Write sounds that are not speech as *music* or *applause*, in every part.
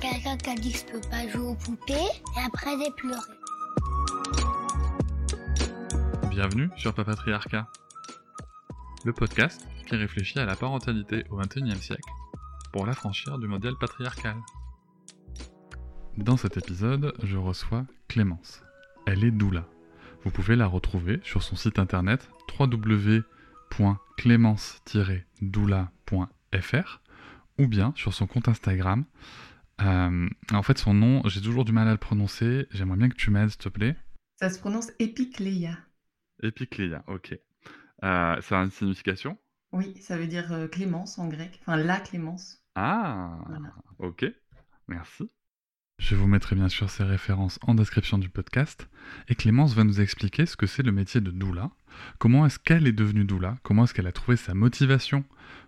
Quelqu'un qui a dit que je peux pas jouer aux poupées et après j'ai pleuré. Bienvenue sur Papatriarcat, le podcast qui réfléchit à la parentalité au XXIe siècle pour l'affranchir du modèle patriarcal. Dans cet épisode, je reçois Clémence. Elle est doula. Vous pouvez la retrouver sur son site internet www.clémence-doula.fr ou bien sur son compte Instagram. Euh, en fait, son nom, j'ai toujours du mal à le prononcer. J'aimerais bien que tu m'aides, s'il te plaît. Ça se prononce Epicléa. Epicléa, ok. Euh, ça a une signification? Oui, ça veut dire euh, Clémence en grec. Enfin, la Clémence. Ah, ok. Merci. Je vous mettrai bien sûr ces références en description du podcast. Et Clémence va nous expliquer ce que c'est le métier de doula. Comment est-ce qu'elle est devenue doula? Comment est-ce qu'elle a trouvé sa motivation?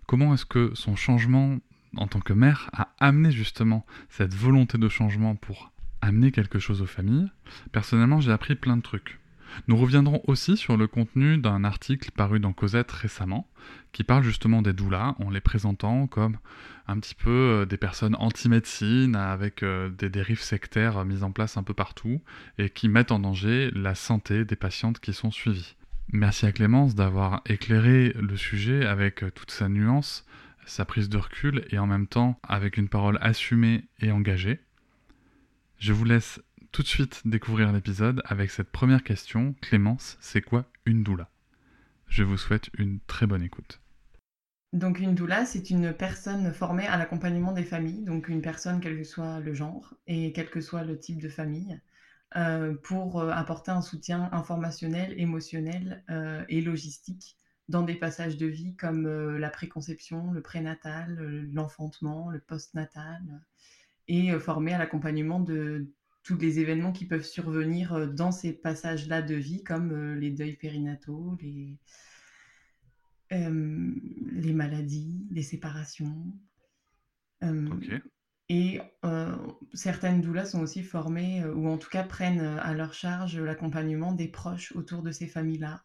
Comment est-ce que son changement en tant que mère a amené justement cette volonté de changement pour amener quelque chose aux familles Personnellement, j'ai appris plein de trucs. Nous reviendrons aussi sur le contenu d'un article paru dans Cosette récemment, qui parle justement des doulas, en les présentant comme un petit peu euh, des personnes anti-médecine, avec euh, des dérives sectaires mises en place un peu partout, et qui mettent en danger la santé des patientes qui sont suivies. Merci à Clémence d'avoir éclairé le sujet avec euh, toute sa nuance, sa prise de recul, et en même temps avec une parole assumée et engagée. Je vous laisse tout de suite découvrir l'épisode avec cette première question. Clémence, c'est quoi une doula? Je vous souhaite une très bonne écoute. Donc une doula, c'est une personne formée à l'accompagnement des familles, donc une personne quel que soit le genre et quel que soit le type de famille, euh, pour euh, apporter un soutien informationnel, émotionnel euh, et logistique dans des passages de vie comme la préconception, le prénatal, l'enfantement, le postnatal, et formée à l'accompagnement de tous les événements qui peuvent survenir euh, dans ces passages-là de vie, comme euh, les deuils périnataux, les, euh, les maladies, les séparations. Et certaines doulas sont aussi formées, ou en tout cas prennent à leur charge l'accompagnement des proches autour de ces familles-là,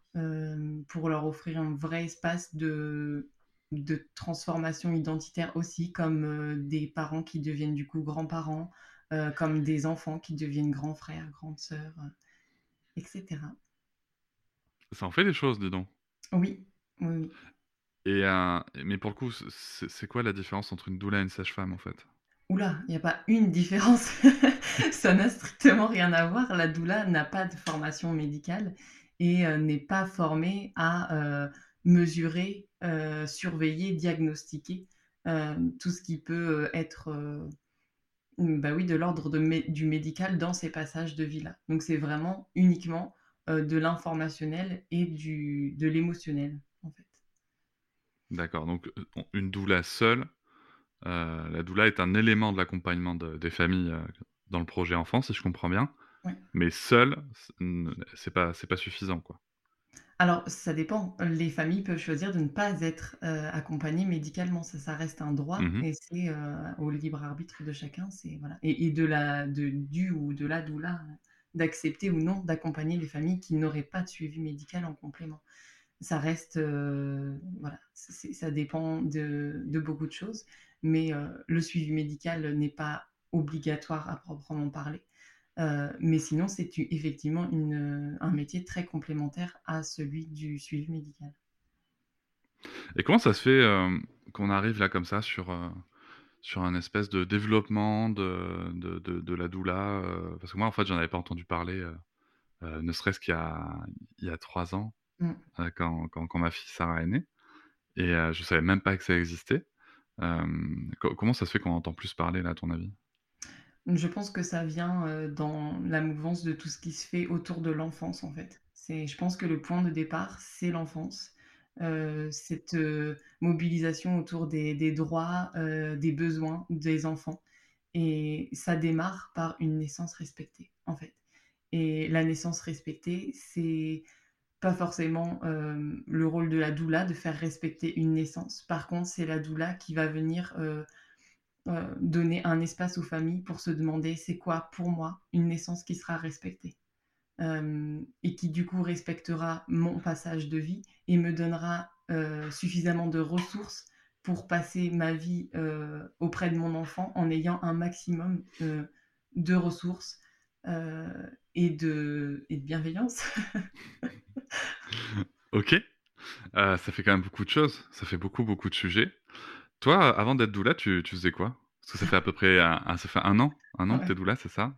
pour leur offrir un vrai espace de, de transformation identitaire aussi, comme des parents qui deviennent du coup grands-parents, euh, comme des enfants qui deviennent grands frères, grandes sœurs, euh, etc. Ça en fait des choses, dis donc. Oui, oui. Et, euh, mais pour le coup, c'est quoi la différence entre une doula et une sage-femme en fait? Oula, il n'y a pas une différence. *laughs* ça n'a strictement rien à voir. La doula n'a pas de formation médicale et n'est pas formée à mesurer, surveiller, diagnostiquer tout ce qui peut être bah oui, de l'ordre du médical dans ces passages de vie-là. Donc c'est vraiment uniquement euh, de l'informationnel et du, de l'émotionnel, en fait. D'accord, donc euh, une doula seule, euh, la doula est un élément de l'accompagnement des familles dans le projet enfant, si je comprends bien. Mais seule, c'est pas, c'est pas suffisant, quoi. Alors, ça dépend. Les familles peuvent choisir de ne pas être euh, accompagnées médicalement. Ça, ça reste un droit mmh et c'est euh, au libre arbitre de chacun. C'est voilà. Et, de la de, du ou de la doula d'accepter ou non d'accompagner les familles qui n'auraient pas de suivi médical en complément. Ça reste euh, voilà. ça dépend de, de, beaucoup de choses, mais le suivi médical n'est pas obligatoire à proprement parler. Euh, mais sinon, c'est effectivement une, un métier très complémentaire à celui du suivi médical. Et comment ça se fait euh, qu'on arrive là comme ça sur, euh, sur un espèce de développement de, de, de, la doula Parce que moi, en fait, j'en avais pas entendu parler, ne serait-ce qu'il y y a trois ans, mmh. quand, quand, quand, ma fille Sarah est née. Et je savais même pas que ça existait. Comment ça se fait qu'on entend plus parler là, à ton avis? Je pense que ça vient euh, dans la mouvance de tout ce qui se fait autour de l'enfance, en fait. Je pense que le point de départ, c'est l'enfance. Euh, cette euh, mobilisation autour des, droits, des besoins des enfants. Et ça démarre par une naissance respectée, en fait. Et la naissance respectée, c'est pas forcément euh, le rôle de la doula de faire respecter une naissance. Par contre, c'est la doula qui va venir euh, euh, donner un espace aux familles pour se demander c'est quoi pour moi une naissance qui sera respectée. et qui du coup respectera mon passage de vie et me donnera suffisamment de ressources pour passer ma vie auprès de mon enfant en ayant un maximum de ressources et, de, et de bienveillance. *laughs* ok. ça fait quand même beaucoup de choses. Ça fait beaucoup, beaucoup de sujets. Toi, avant d'être doula, tu, tu faisais quoi? Parce que ça fait à peu près un, ça fait un an, un an que tu es doula, c'est ça?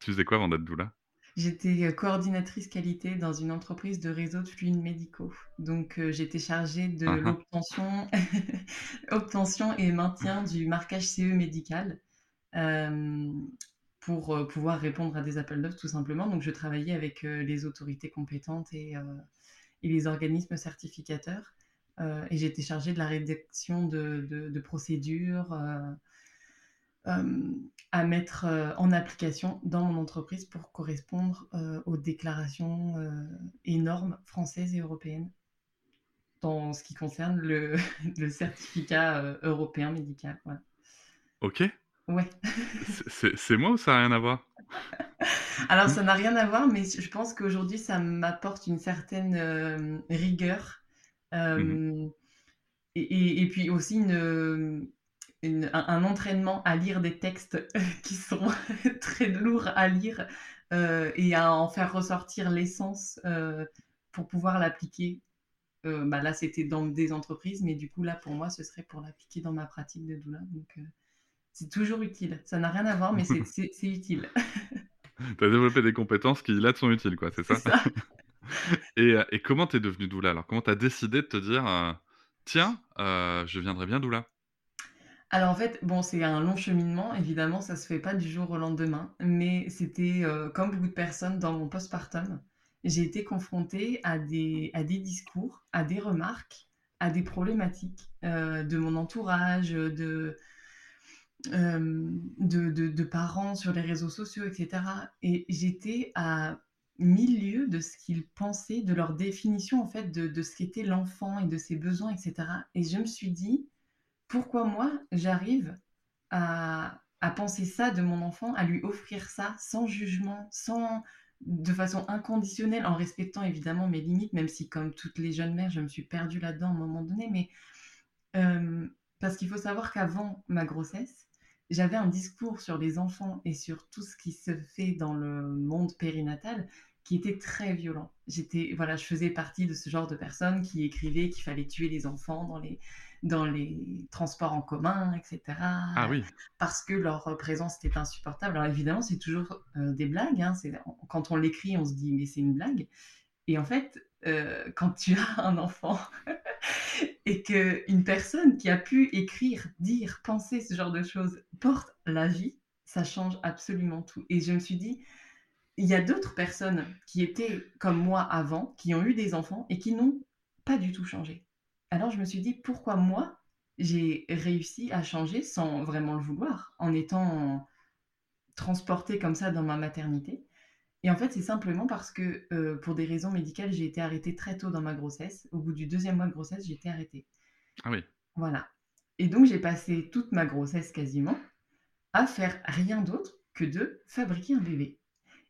Tu faisais quoi avant d'être doula? J'étais euh, coordinatrice qualité dans une entreprise de réseaux de fluides médicaux. Donc, euh, j'étais chargée de ah. l'obtention *laughs* obtention et maintien du marquage CE médical euh, pour pouvoir répondre à des appels d'offres tout simplement. Donc, je travaillais avec les autorités compétentes et, et, les organismes certificateurs. et j'étais chargée de la rédaction de, procédures euh, à mettre euh, en application dans mon entreprise pour correspondre euh, aux déclarations et normes françaises et européennes dans ce qui concerne le, *laughs* certificat européen médical. Ok. Ouais. C'est moi ou ça n'a rien à voir? *laughs* Alors, ça n'a rien à voir, mais je pense qu'aujourd'hui, ça m'apporte une certaine rigueur. Mmh et, et, puis aussi une, un, entraînement à lire des textes *laughs* qui sont *laughs* très lourds à lire euh, et à en faire ressortir l'essence euh, pour pouvoir l'appliquer. Euh, bah là, c'était dans des entreprises, mais du coup, là, pour moi, ce serait pour l'appliquer dans ma pratique de doula. Donc, c'est toujours utile. Ça n'a rien à voir, mais c'est *laughs* utile. *laughs* tu as développé des compétences qui, là, te sont utiles, quoi, c'est ça, *laughs* et, et, comment tu es devenu doula Alors, comment tu as décidé de te dire, tiens, je viendrai bien doula? Alors en fait, bon, c'est un long cheminement, évidemment, ça se fait pas du jour au lendemain, mais c'était euh, comme beaucoup de personnes dans mon postpartum, j'ai été confrontée à des, à des discours, à des remarques, à des problématiques euh, de mon entourage, de, euh, de, parents sur les réseaux sociaux, etc. Et j'étais à mille lieues de ce qu'ils pensaient, de leur définition en fait de, de ce qu'était l'enfant et de ses besoins, etc. Et je me suis dit, pourquoi moi, j'arrive à, penser ça de mon enfant, à lui offrir ça sans jugement, sans de façon inconditionnelle, en respectant évidemment mes limites, même si comme toutes les jeunes mères, je me suis perdue là-dedans à un moment donné, mais euh, parce qu'il faut savoir qu'avant ma grossesse, j'avais un discours sur les enfants et sur tout ce qui se fait dans le monde périnatal qui était très violent. J'étais, voilà, je faisais partie de ce genre de personnes qui écrivaient qu'il fallait tuer les enfants dans les, dans les transports en commun, etc. Ah oui. Parce que leur présence était insupportable. Alors évidemment, c'est toujours euh, des blagues. Hein. quand on l'écrit, on se dit mais c'est une blague. Et en fait, euh, quand tu *laughs* as un enfant *laughs* et que une personne qui a pu écrire, dire, penser ce genre de choses porte la vie, ça change absolument tout. Et je me suis dit, il y a d'autres personnes qui étaient comme moi avant, qui ont eu des enfants et qui n'ont pas du tout changé. Alors je me suis dit, pourquoi moi, j'ai réussi à changer sans vraiment le vouloir, en étant transportée comme ça dans ma maternité? Et en fait, c'est simplement parce que euh, pour des raisons médicales, j'ai été arrêtée très tôt dans ma grossesse. Au bout du deuxième mois de grossesse, j'ai été arrêtée. Ah oui. Voilà. Et donc, j'ai passé toute ma grossesse quasiment à faire rien d'autre que de fabriquer un bébé.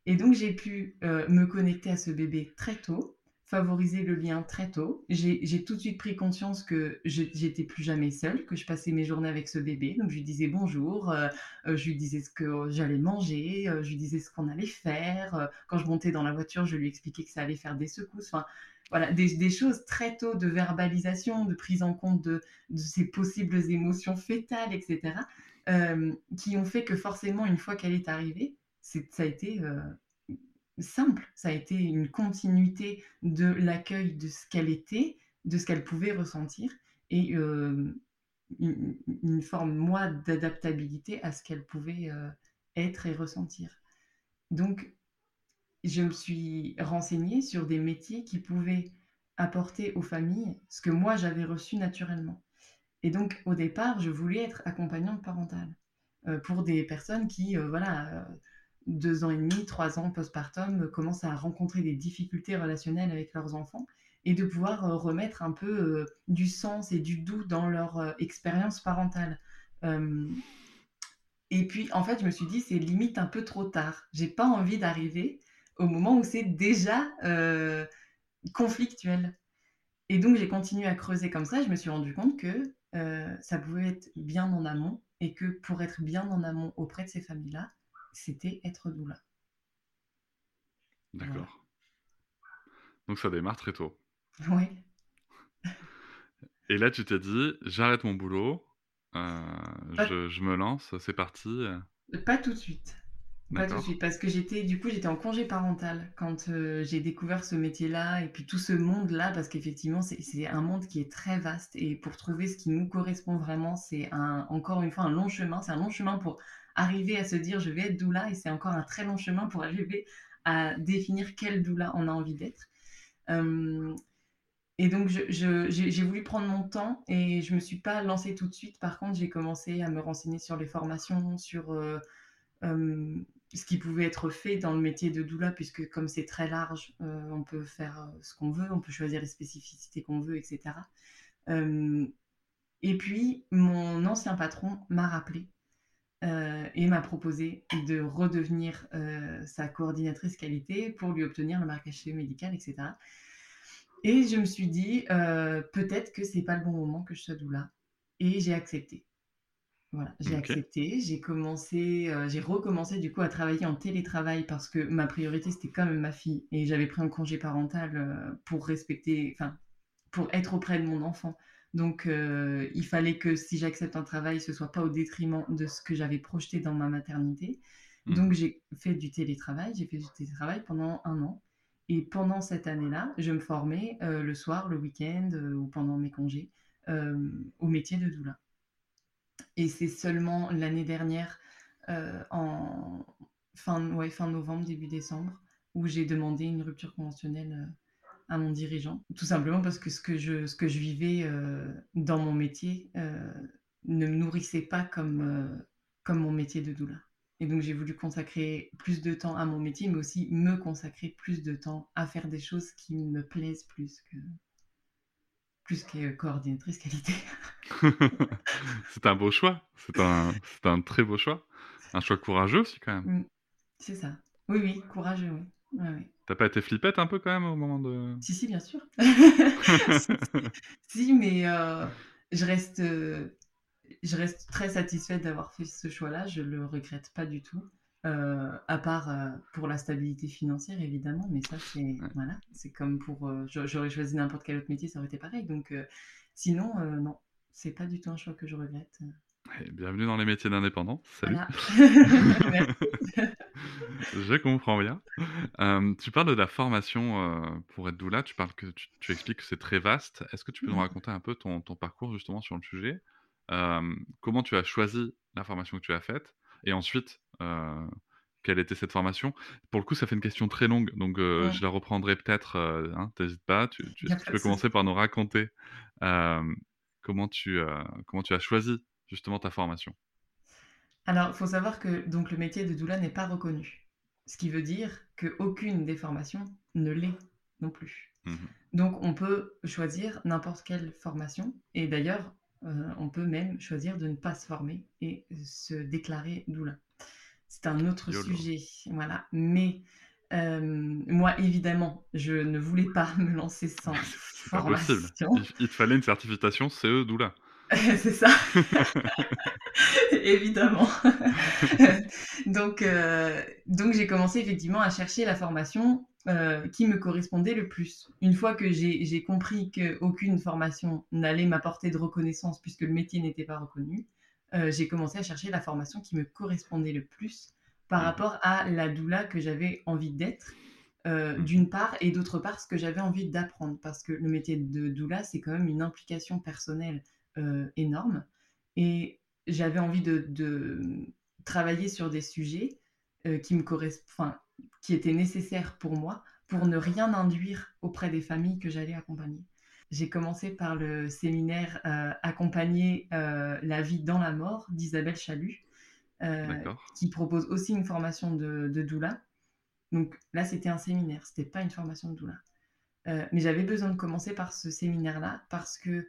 Et donc, j'ai pu euh, me connecter à ce bébé très tôt favoriser le lien très tôt. J'ai tout de suite pris conscience que j'étais plus jamais seule, que je passais mes journées avec ce bébé. Donc je lui disais bonjour, euh, euh, je lui disais ce que j'allais manger, euh, je lui disais ce qu'on allait faire. quand je montais dans la voiture, je lui expliquais que ça allait faire des secousses. Enfin, voilà, des, choses très tôt de verbalisation, de prise en compte de, de ces possibles émotions fétales, etc., qui ont fait que forcément, une fois qu'elle est arrivée, ça a été simple, ça a été une continuité de l'accueil de ce qu'elle était, de ce qu'elle pouvait ressentir, et euh, une, forme, moi, d'adaptabilité à ce qu'elle pouvait euh, être et ressentir. Donc, je me suis renseignée sur des métiers qui pouvaient apporter aux familles ce que moi j'avais reçu naturellement. Et donc, au départ, je voulais être accompagnante parentale. pour des personnes qui, voilà, deux ans et demi, trois ans postpartum, commencent à rencontrer des difficultés relationnelles avec leurs enfants et de pouvoir remettre un peu du sens et du doux dans leur expérience parentale. et puis, en fait, je me suis dit, c'est limite un peu trop tard. J'ai pas envie d'arriver au moment où c'est déjà conflictuel. Et donc, j'ai continué à creuser comme ça. Je me suis rendu compte que ça pouvait être bien en amont et que pour être bien en amont auprès de ces familles-là, c'était être doula. D'accord. Donc, ça démarre très tôt. Oui. Et là, tu t'es dit, j'arrête mon boulot, je, je, me lance, c'est parti. Pas tout de suite. Pas tout de suite, parce que j'étais, du coup, j'étais en congé parental quand euh, j'ai découvert ce métier-là et puis tout ce monde-là, parce qu'effectivement, c'est un monde qui est très vaste et pour trouver ce qui nous correspond vraiment, c'est un, encore une fois un long chemin. C'est un long chemin pour arriver à se dire je vais être doula et c'est encore un très long chemin pour arriver à définir quel doula on a envie d'être. Euh, et donc, j'ai voulu prendre mon temps et je me suis pas lancée tout de suite. Par contre, j'ai commencé à me renseigner sur les formations, sur euh, ce qui pouvait être fait dans le métier de doula, puisque comme c'est très large, euh, on peut faire euh, ce qu'on veut, on peut choisir les spécificités qu'on veut, etc. Euh, et puis, mon ancien patron m'a rappelé et m'a proposé de redevenir sa coordinatrice qualité pour lui obtenir le marquage médical, etc. Et je me suis dit, peut-être que c'est pas le bon moment que je sois doula. Et j'ai accepté. Voilà, j'ai accepté, j'ai commencé, euh, j'ai recommencé du coup à travailler en télétravail parce que ma priorité c'était quand même ma fille et j'avais pris un congé parental euh, pour respecter, enfin, pour être auprès de mon enfant. Donc euh, il fallait que si j'accepte un travail, ce soit pas au détriment de ce que j'avais projeté dans ma maternité. Mmh. Donc j'ai fait du télétravail, j'ai fait du télétravail pendant un an. Et pendant cette année-là, je me formais le soir, le week-end ou pendant mes congés au métier de doula. Et c'est seulement l'année dernière, euh, en fin, ouais, fin novembre, début décembre, où j'ai demandé une rupture conventionnelle euh, à mon dirigeant. Tout simplement parce que ce que je, ce que je vivais euh, dans mon métier ne me nourrissait pas comme, comme mon métier de doula. Et donc j'ai voulu consacrer plus de temps à mon métier, mais aussi me consacrer plus de temps à faire des choses qui me plaisent plus que, plus que coordinatrice qualité. *laughs* c'est un beau choix. C'est un, un, très beau choix. Un choix courageux aussi, quand même. Mm. C'est ça. Oui, oui, courageux, oui. T'as pas été flippette un peu quand même au moment de. Si, si, bien sûr. *laughs* *laughs* si, mais euh, je, reste, euh, je reste très satisfaite d'avoir fait ce choix-là. Je le regrette pas du tout. Euh, à part euh, pour la stabilité financière évidemment, mais ça c'est voilà, c'est comme pour j'aurais choisi n'importe quel autre métier, ça aurait été pareil. Donc sinon non, c'est pas du tout un choix que je regrette. Bienvenue dans les métiers d'indépendant. Salut. *laughs* je comprends bien. tu parles de la formation pour être doula. Tu parles que tu, expliques que c'est très vaste. Est-ce que tu peux nous raconter un peu ton, ton, parcours justement sur le sujet? Comment tu as choisi la formation que tu as faite? Et ensuite, euh, quelle était cette formation? Pour le coup, ça fait une question très longue, donc euh, je la reprendrai peut-être. Euh, hein, T'hésites pas, tu, peux commencer par nous raconter comment, tu, comment tu as choisi justement ta formation. Alors, il faut savoir que donc, le métier de doula n'est pas reconnu. Ce qui veut dire qu'aucune des formations ne l'est non plus. Mmh donc, on peut choisir n'importe quelle formation. Et d'ailleurs, euh, on peut même choisir de ne pas se former et se déclarer doula. C'est un autre sujet, voilà. Mais euh, moi, évidemment, je ne voulais pas *laughs* me lancer sans *laughs* formation. Il, il, te fallait une certification CE doula. *laughs* c'est ça. *laughs* Évidemment. *laughs* donc, euh, donc j'ai commencé effectivement à chercher la formation euh, qui me correspondait le plus. Une fois que j'ai compris qu'aucune formation n'allait m'apporter de reconnaissance puisque le métier n'était pas reconnu, euh, j'ai commencé à chercher la formation qui me correspondait le plus par mmh. rapport à la doula que j'avais envie d'être. Mmh. d'une part, et d'autre part, ce que j'avais envie d'apprendre, parce que le métier de doula, c'est quand même une implication personnelle énorme. Et j'avais envie de, travailler sur des sujets euh, qui me correspondent, qui étaient nécessaires pour moi pour ne rien induire auprès des familles que j'allais accompagner. J'ai commencé par le séminaire euh, Accompagner la vie dans la mort d'Isabelle Chalut, qui propose aussi une formation de, de doula. Donc là, c'était un séminaire, c'était pas une formation de doula. mais j'avais besoin de commencer par ce séminaire-là parce que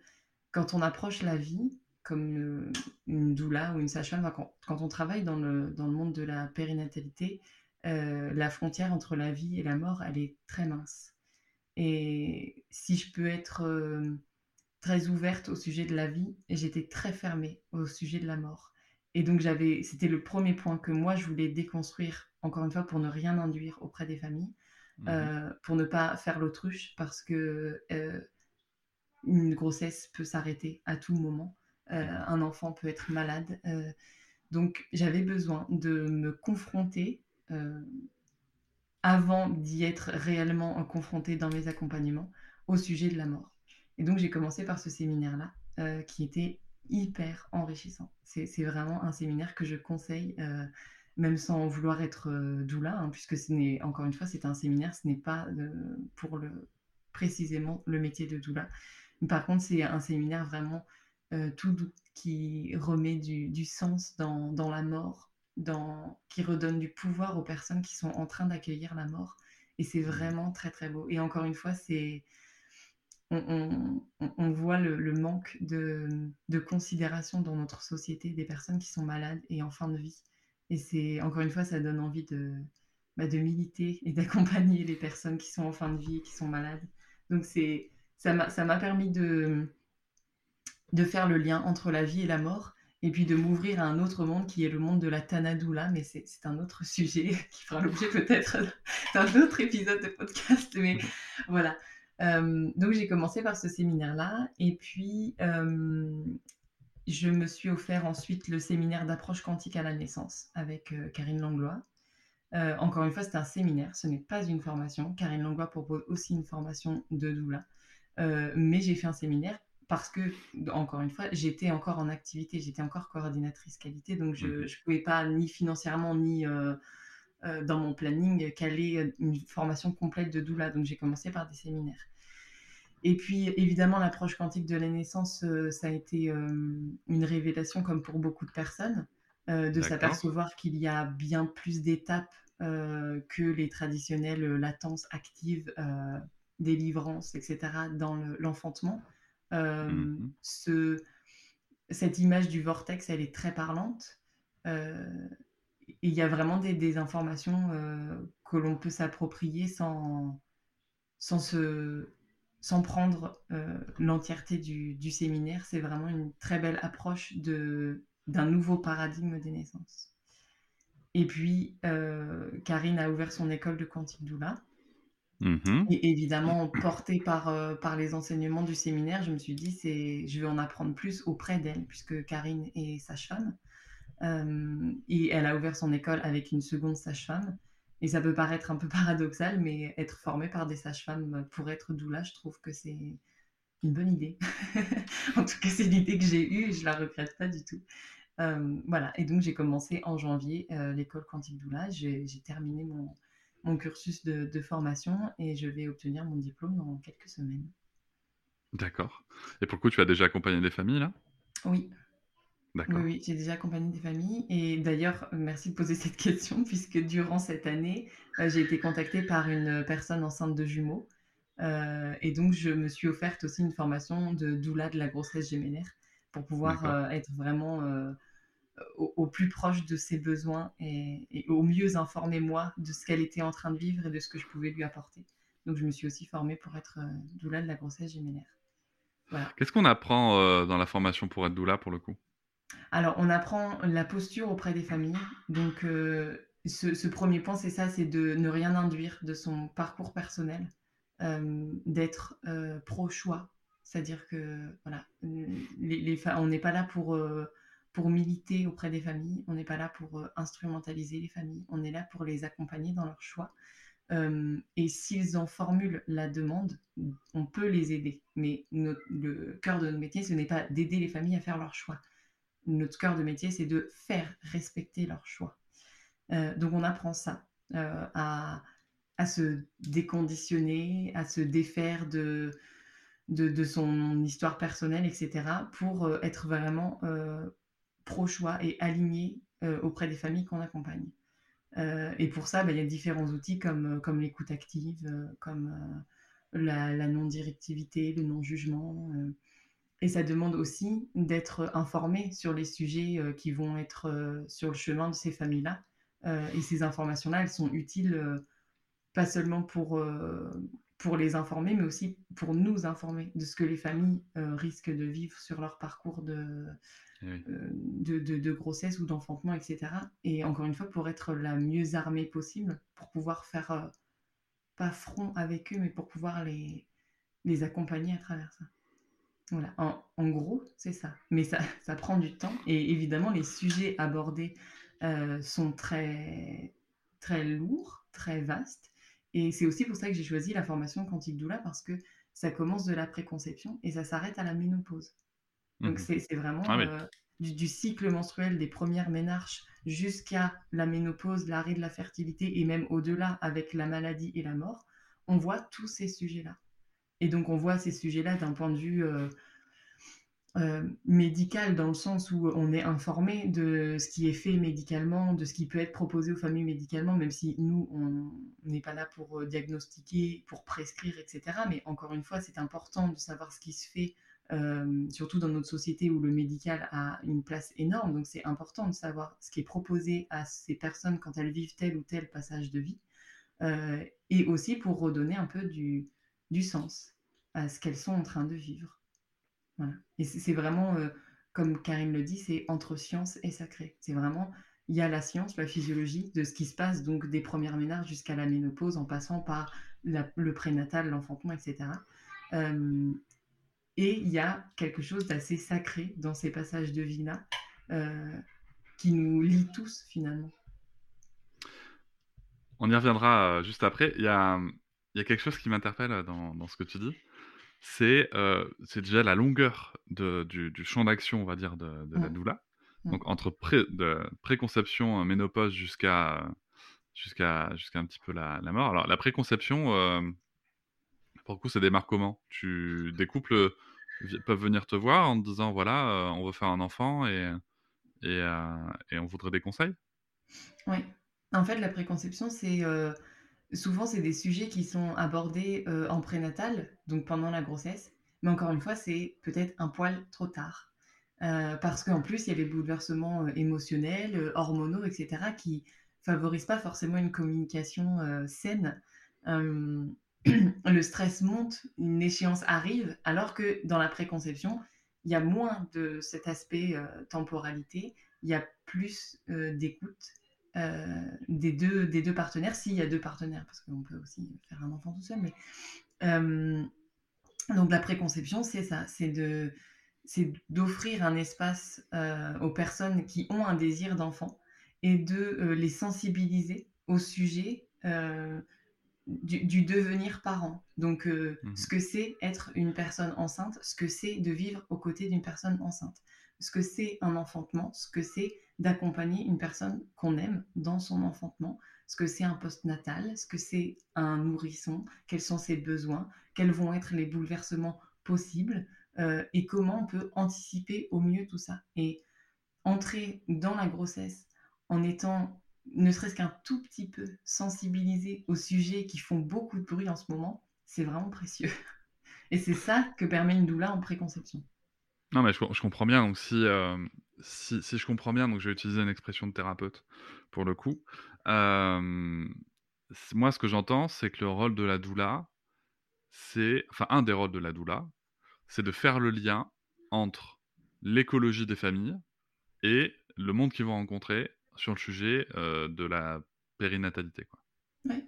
quand on approche la vie, comme une doula ou une sage-femme, quand, on travaille dans le, dans le monde de la périnatalité, euh, la frontière entre la vie et la mort, elle est très mince. Et si je peux être euh, très ouverte au sujet de la vie, j'étais très fermée au sujet de la mort. Et donc j'avais, c'était le premier point que moi je voulais déconstruire, encore une fois, pour ne rien induire auprès des familles, mmh euh, pour ne pas faire l'autruche, parce que une grossesse peut s'arrêter à tout moment, un enfant peut être malade. donc j'avais besoin de me confronter euh, avant d'y être réellement confrontée dans mes accompagnements au sujet de la mort. Et donc j'ai commencé par ce séminaire-là, euh, qui était hyper enrichissant. C'est vraiment un séminaire que je conseille, euh, même sans vouloir être doula, hein, puisque ce n'est, encore une fois, c'est un séminaire, ce n'est pas pour le, précisément le métier de doula. Par contre, c'est un séminaire vraiment tout doux, qui remet du, sens dans, dans, la mort, qui redonne du pouvoir aux personnes qui sont en train d'accueillir la mort. Et c'est mmh. vraiment très très beau. Et encore une fois, c'est on, voit le, manque de, considération dans notre société des personnes qui sont malades et en fin de vie. Et c'est encore une fois, ça donne envie de, bah, de militer et *laughs* d'accompagner les personnes qui sont en fin de vie et qui sont malades. Donc c'est ça m'a permis de, faire le lien entre la vie et la mort et puis de m'ouvrir à un autre monde qui est le monde de la Tanadoula, mais c'est un autre sujet *laughs* qui fera l'objet peut-être *laughs* d'un autre épisode de podcast, mais voilà. Euh, donc j'ai commencé par ce séminaire-là, et puis euh, je me suis offert ensuite le séminaire d'approche quantique à la naissance avec euh, Karine Langlois. encore une fois, c'est un séminaire, ce n'est pas une formation. Karine Langlois propose aussi une formation de doula, mais j'ai fait un séminaire parce que, encore une fois, j'étais encore en activité, j'étais encore coordinatrice qualité, donc je ne pouvais pas, ni financièrement, ni euh, euh, dans mon planning, caler euh, une formation complète de doula. Donc j'ai commencé par des séminaires. Et puis, évidemment, l'approche quantique de la naissance, ça a été une révélation, comme pour beaucoup de personnes, de s'apercevoir qu'il y a bien plus d'étapes que les traditionnelles latences actives, délivrance, etc., dans l'enfantement. Euh, mmh ce, cette image du vortex, elle est très parlante. Euh, il y a vraiment des, informations euh, que l'on peut s'approprier sans, sans, se, sans prendre l'entièreté du, du, séminaire. C'est vraiment une très belle approche d'un nouveau paradigme des naissances. Et puis, Karine a ouvert son école de quantique doula. Mmh et évidemment, portée par, euh, par les enseignements du séminaire, je me suis dit, c'est, je vais en apprendre plus auprès d'elle, puisque Karine est sage-femme. Euh, et elle a ouvert son école avec une seconde sage-femme. Et ça peut paraître un peu *laughs* paradoxal, mais être formée par des sages-femmes pour être doula, je trouve que c'est une bonne idée. *laughs* en tout cas, c'est l'idée que j'ai eue et je la regrette pas du tout. Euh, voilà, et donc j'ai commencé en janvier l'école quantique doula. J'ai terminé mon, mon cursus de, formation et je vais obtenir mon diplôme dans quelques semaines. D'accord. Et pour le coup, tu as déjà accompagné des familles là? Oui. D'accord. Oui, j'ai déjà accompagné des familles. Et d'ailleurs, merci de poser *laughs* cette question, puisque durant cette année, euh, j'ai été contactée par une personne enceinte de jumeaux. Euh, et donc, je me suis offerte aussi une formation de doula de la grossesse gémellaire pour pouvoir euh, être vraiment au, plus proche de ses besoins et, au mieux informer moi de ce qu'elle était en train de vivre et de ce que je pouvais lui apporter. Donc je me suis aussi formée pour être euh, doula de la grossesse gémellaire. Qu'est-ce qu'on apprend euh, dans la formation pour être doula pour le coup? Alors on apprend la posture auprès des familles. Donc euh, ce, premier point c'est ça, c'est de ne rien induire de son parcours personnel, d'être pro-choix. C'est-à-dire que voilà, les, on n'est pas là pour pour militer auprès des familles, on n'est pas là pour euh, instrumentaliser les familles, on est là pour les accompagner dans leur choix. Euh, et s'ils en formulent la demande, on peut les aider. Mais le cœur de notre métier, ce n'est pas d'aider les familles à faire leur choix. Notre cœur de métier, c'est de faire respecter leur choix. Euh, donc on apprend ça, à, se déconditionner, à se défaire de, son histoire personnelle, etc., pour être vraiment pro-choix et aligné auprès des familles qu'on accompagne. et pour ça, bah, il y a différents outils comme, comme l'écoute active, comme la, non-directivité, le non-jugement. et ça demande aussi d'être informé sur les sujets qui vont être sur le chemin de ces familles-là. et ces informations-là, elles sont utiles pas seulement pour, les informer, mais aussi pour nous informer de ce que les familles euh, risquent de vivre sur leur parcours de, euh, de, grossesse ou d'enfantement, etc. Et encore une fois, pour être la mieux armée possible, pour pouvoir faire, euh, pas front avec eux, mais pour pouvoir les, les accompagner à travers ça. Voilà, en, gros, c'est ça. Mais ça, *laughs* ça prend du temps. Et évidemment, les sujets abordés sont très, très lourds, très vastes. Et c'est aussi pour ça que j'ai choisi la formation quantique doula parce que ça commence de la préconception et ça s'arrête à la ménopause. Donc mmh c'est vraiment ah euh, du, cycle menstruel des premières ménarches jusqu'à la ménopause, l'arrêt de la fertilité et même au-delà avec la maladie et la mort. On voit tous ces sujets-là. Et donc on voit ces sujets-là d'un point de vue euh, euh, médical dans le sens où on est informé de ce qui est fait médicalement, de ce qui peut être proposé aux familles médicalement, même si nous, on n'est pas là pour diagnostiquer, pour prescrire, etc. Mais encore une fois, c'est important de savoir ce qui se fait, euh, surtout dans notre société où le médical a une place énorme. Donc c'est important de savoir ce qui est proposé à ces personnes quand elles vivent tel ou tel passage de vie, et aussi pour redonner un peu du, sens à ce qu'elles sont en train de vivre. Et c'est vraiment, euh, comme Karine le dit, c'est entre science et sacré. C'est vraiment, il y a la science, la physiologie de ce qui se passe, donc des premières ménages jusqu'à la ménopause, en passant par le prénatal, l'enfantement, etc. Euh, et il y a quelque chose d'assez sacré dans ces passages de vie-là, euh, qui nous lie tous finalement. On y reviendra juste après. Il y a, y a quelque chose qui m'interpelle dans, dans, ce que tu dis c'est déjà la longueur de, du, du, champ d'action, on va dire, de, de la doula. Donc, entre pré, de préconception, ménopause jusqu'à jusqu'à jusqu'à un petit peu la, la, mort. Alors, la préconception, pour le coup, ça démarre comment? Tu, Des couples peuvent venir te voir en te disant voilà, on veut faire un enfant et, et, et on voudrait des conseils? Oui. En fait, la préconception, c'est souvent, c'est des sujets qui sont abordés euh, en prénatal, donc pendant la grossesse. Mais encore une fois, c'est peut-être un poil trop tard. Euh, parce qu'en plus, il y a des bouleversements euh, émotionnels, hormonaux, etc., qui favorisent pas forcément une communication saine. *clears throat* le stress monte, une échéance arrive, alors que dans la préconception, il y a moins de cet aspect temporalité, il y a plus d'écoute, euh, des, deux, des deux partenaires, s'il y a deux partenaires, parce qu'on peut aussi faire un enfant tout seul. Mais, euh, donc la préconception, c'est ça, c'est de c'est d'offrir un espace euh, aux personnes qui ont un désir d'enfant et de les sensibiliser au sujet du, devenir parent. Donc, mmh ce que c'est être une personne enceinte, ce que c'est de vivre aux côtés d'une personne enceinte, ce que c'est un enfantement, ce que c'est d'accompagner une personne qu'on aime dans son enfantement, ce que c'est un postnatal, ce que c'est un nourrisson, quels sont ses besoins, quels vont être les bouleversements possibles euh, et comment on peut anticiper au mieux tout ça. Et entrer dans la grossesse en étant ne serait-ce qu'un tout petit peu sensibilisé aux sujets qui font beaucoup de bruit en ce moment, c'est vraiment précieux. *laughs* Et c'est ça que permet une doula en préconception. Non, mais je, comprends bien. Donc, euh, si, si, je comprends bien, donc je vais utiliser une expression de thérapeute pour le coup. moi, ce que j'entends, c'est que le rôle de la doula, c'est, enfin, un des rôles de la doula, c'est de faire le lien entre l'écologie des familles et le monde qu'ils vont rencontrer sur le sujet euh, de la périnatalité. Oui,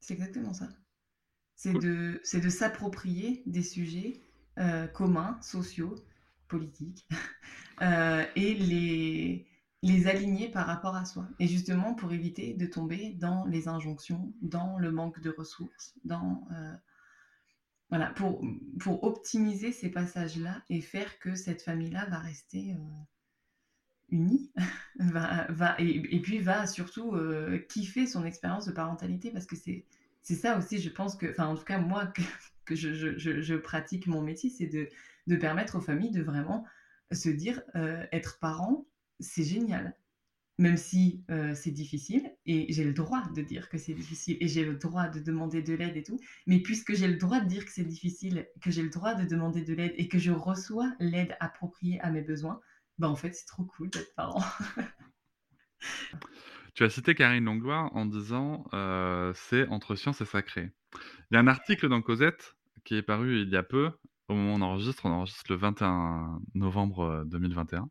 c'est exactement ça. C'est de, de s'approprier des sujets euh, communs, sociaux, politique *laughs* euh, et les, les aligner par rapport à soi. Et justement pour éviter de tomber dans les injonctions, dans le manque de ressources, dans... Voilà, pour, pour optimiser ces passages-là et faire que cette famille-là va rester unie, va, et, puis va surtout kiffer son expérience de parentalité parce que c'est ça aussi, je pense que, enfin en tout cas moi, *laughs* que, je, pratique mon métier, c'est de, de permettre aux familles de vraiment se dire euh, être parent, c'est génial. même si c'est difficile, et j'ai le droit de dire que c'est difficile, et j'ai le droit de demander de l'aide et tout, mais puisque j'ai le droit de dire que c'est difficile, que j'ai le droit de demander de l'aide, et que je reçois l'aide appropriée à mes besoins, bah en fait c'est trop cool d'être parent. *laughs* tu as cité Karine Longlois en disant c'est entre science et sacré. Il y a un article dans Cosette qui est paru il y a peu, au moment où on enregistre, on enregistre le 21 novembre 2021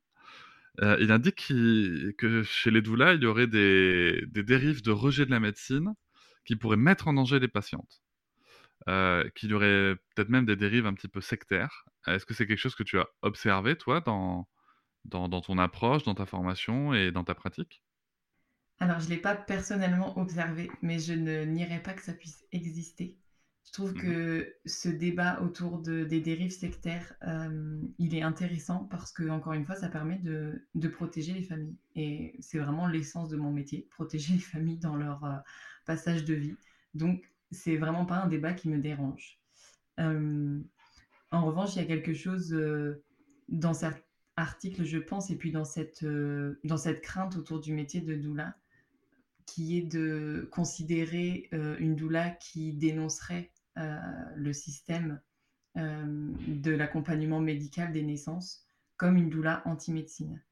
euh, il indique que chez les doulas, il y aurait des, dérives de rejet de la médecine qui pourraient mettre en danger les patientes. Euh, qu'il y aurait peut-être même des dérives un petit peu sectaires. Est-ce que c'est quelque chose que tu as observé, toi, dans, dans, ton approche, dans ta formation et dans ta pratique? Alors, je ne l'ai pas personnellement observé, mais je ne nierais pas que ça puisse exister. Je trouve mmh que ce débat autour de, des dérives sectaires, euh, il est intéressant parce que, encore une fois, ça permet de, de protéger les familles. Et c'est vraiment l'essence de mon métier, protéger *laughs* les familles dans leur euh, passage de vie. Donc, c'est vraiment pas un débat qui me dérange. Euh, en revanche, il y a quelque chose dans cet article, je pense, et puis dans cette, dans cette crainte autour du métier de doula, qui est de considérer une doula qui dénoncerait euh, le système euh, de l'accompagnement médical des naissances comme une doula anti-médecine.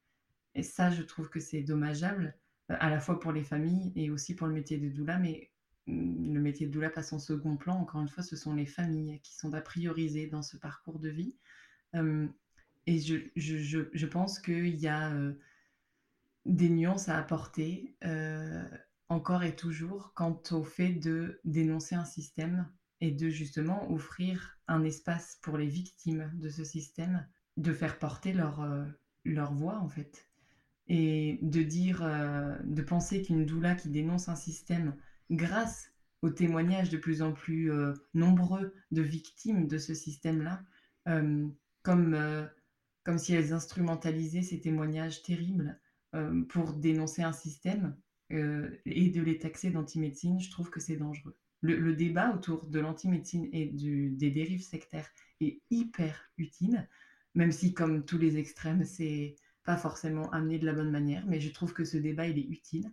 Et ça, je trouve que c'est dommageable, euh, à la fois pour les familles et aussi pour le métier de doula, mais mm, le métier de doula passe en second plan. Encore une fois, ce sont les familles qui sont à prioriser dans ce parcours de vie. Et je, je, je, pense qu'il y a des nuances à apporter, encore et toujours, quant au fait de dénoncer un système et de justement offrir un espace pour les victimes de ce système, de faire porter leur, euh, leur voix en fait. Et de dire, euh, de penser qu'une doula qui dénonce un système grâce aux témoignages de plus en plus euh, nombreux de victimes de ce système-là, comme, comme si elles instrumentalisaient ces témoignages terribles pour dénoncer un système et de les taxer d'anti-médecine, je trouve que c'est dangereux le, débat autour de l'antimédecine et des dérives sectaires est hyper utile, même si, comme tous les extrêmes, c'est pas forcément amené de la bonne manière, mais je trouve que ce débat, il est utile.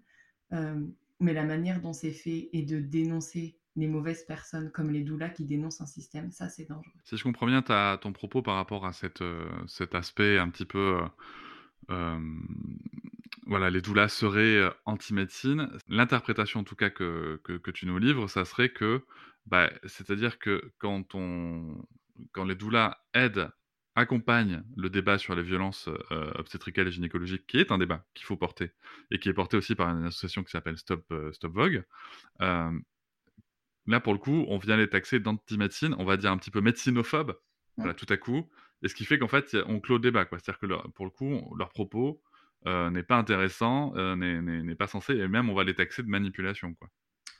Euh, mais la manière dont c'est fait et de dénoncer les mauvaises personnes comme les doulas qui dénoncent un système, ça c'est dangereux. Si je comprends bien ton propos par rapport à euh, cet aspect un petit peu euh, voilà, les doulas seraient anti-médecine. L'interprétation, en tout cas, que, que, tu nous livres, ça serait que, bah, c'est-à-dire que quand, on, quand les doulas aident, accompagnent le débat sur les violences obstétricales et gynécologiques, qui est un débat qu'il faut porter, et qui est porté aussi par une association qui s'appelle Stop, Stop Vogue, là, pour le coup, on vient les taxer d'anti-médecine, on va dire un petit peu médecinophobe, voilà, tout à coup, et ce qui fait qu'en fait, on clôt le débat. C'est-à-dire que, pour le coup, leurs propos euh, n'est pas intéressant, euh, n'est pas censé, et même on va les taxer de manipulation. Quoi.